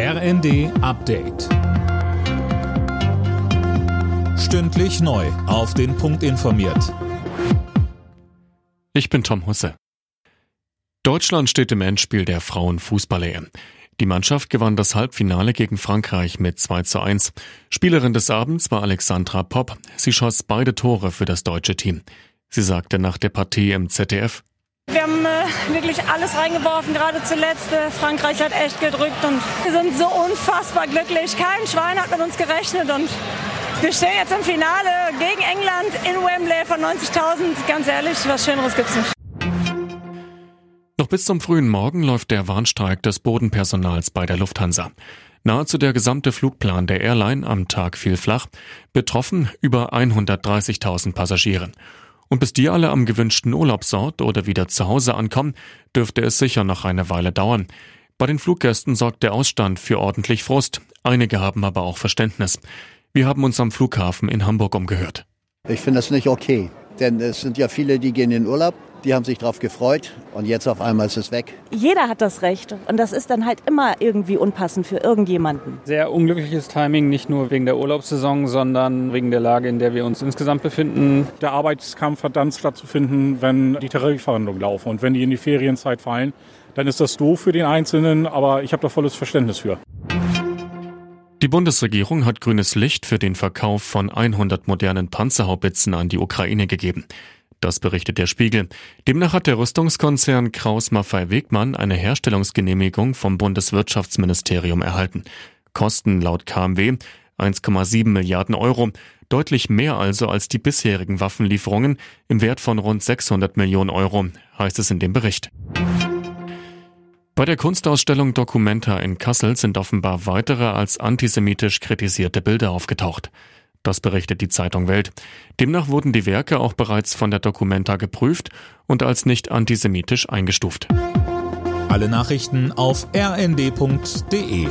RND Update. Stündlich neu. Auf den Punkt informiert. Ich bin Tom Husse. Deutschland steht im Endspiel der Frauenfußball-EM. Die Mannschaft gewann das Halbfinale gegen Frankreich mit 2 zu 1. Spielerin des Abends war Alexandra Popp. Sie schoss beide Tore für das deutsche Team. Sie sagte nach der Partie im ZDF, wir haben äh, wirklich alles reingeworfen, gerade zuletzt. Äh, Frankreich hat echt gedrückt und wir sind so unfassbar glücklich. Kein Schwein hat mit uns gerechnet und wir stehen jetzt im Finale gegen England in Wembley von 90.000. Ganz ehrlich, was Schöneres gibt's nicht. Noch bis zum frühen Morgen läuft der Warnstreik des Bodenpersonals bei der Lufthansa. Nahezu der gesamte Flugplan der Airline am Tag fiel flach. Betroffen über 130.000 Passagiere. Und bis die alle am gewünschten Urlaubsort oder wieder zu Hause ankommen, dürfte es sicher noch eine Weile dauern. Bei den Fluggästen sorgt der Ausstand für ordentlich Frust. Einige haben aber auch Verständnis. Wir haben uns am Flughafen in Hamburg umgehört. Ich finde das nicht okay, denn es sind ja viele, die gehen in den Urlaub die haben sich darauf gefreut und jetzt auf einmal ist es weg. Jeder hat das Recht und das ist dann halt immer irgendwie unpassend für irgendjemanden. Sehr unglückliches Timing, nicht nur wegen der Urlaubssaison, sondern wegen der Lage, in der wir uns insgesamt befinden. Der Arbeitskampf hat dann stattzufinden, wenn die Tarifverhandlungen laufen und wenn die in die Ferienzeit fallen. Dann ist das doof für den Einzelnen, aber ich habe da volles Verständnis für. Die Bundesregierung hat grünes Licht für den Verkauf von 100 modernen Panzerhaubitzen an die Ukraine gegeben. Das berichtet der Spiegel. Demnach hat der Rüstungskonzern Kraus Maffei Wegmann eine Herstellungsgenehmigung vom Bundeswirtschaftsministerium erhalten. Kosten laut KMW 1,7 Milliarden Euro, deutlich mehr also als die bisherigen Waffenlieferungen im Wert von rund 600 Millionen Euro, heißt es in dem Bericht. Bei der Kunstausstellung Documenta in Kassel sind offenbar weitere als antisemitisch kritisierte Bilder aufgetaucht. Das berichtet die Zeitung Welt. Demnach wurden die Werke auch bereits von der Documenta geprüft und als nicht antisemitisch eingestuft. Alle Nachrichten auf rnd.de